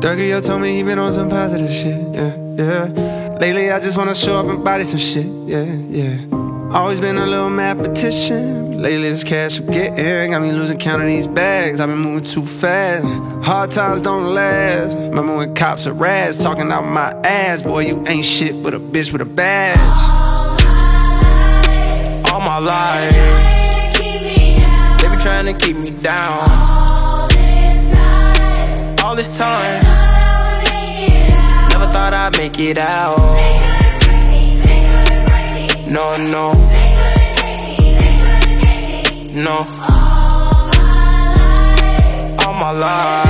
Dougie told me he been on some positive shit, yeah, yeah. Lately, I just wanna show up and body some shit, yeah, yeah. Always been a little mathematician. Lately, this cash I'm getting got me losing count of these bags. I've been moving too fast. Hard times don't last. Remember when cops are rats talking out my ass? Boy, you ain't shit but a bitch with a badge. All my life, they be trying to keep me down. All this time, thought I'd make it out. No, no, no. All my life. All my life,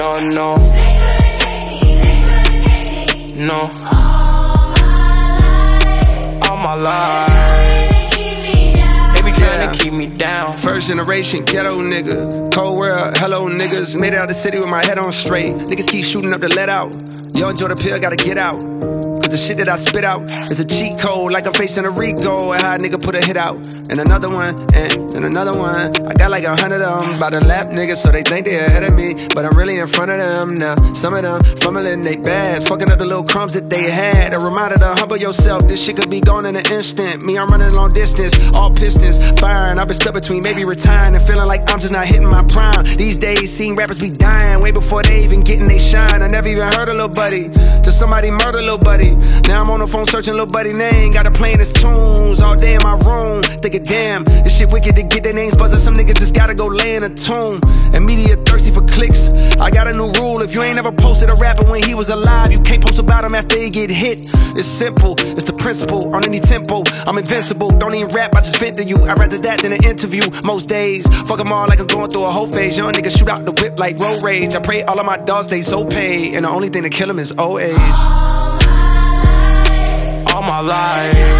No, no, They no. All my life, they be trying to keep me down. First generation ghetto nigga. Cold world, hello niggas. Made it out the city with my head on straight. Niggas keep shooting up the let out. Yo, enjoy the pill, gotta get out. Cause the shit that I spit out is a cheat code, like I'm facing a Rico. And how a nigga put a hit out. And another one, and, and another one. I got like a hundred of them by the lap niggas, so they think they ahead of me. But I'm really in front of them now. Some of them fumbling they bad, fucking up the little crumbs that they had. A reminder to humble yourself, this shit could be gone in an instant. Me, I'm running long distance, all pistons firing. I've been stuck between maybe retiring and feeling like I'm just not hitting my prime. These days, seeing rappers be dying way before they even getting they shine. I never even heard a little buddy till somebody murder little buddy. Now I'm on the phone searching little buddy name, got to playing his tunes all day in my room. Thinking, damn, this shit wicked to get their names buzzing. Some niggas just gotta go lay in a tomb. And media thirsty for clicks. I got a new rule: if you ain't ever posted a rapper when he was alive, you can't post about him after he get hit. It's simple, it's the principle. On any tempo, I'm invincible. Don't even rap, I just vent to you. I'd rather that than an interview. Most days, fuck them all like I'm going through a whole phase. Young niggas shoot out the whip like road rage. I pray all of my dogs stay so paid, and the only thing to kill them is old age. all my life. They be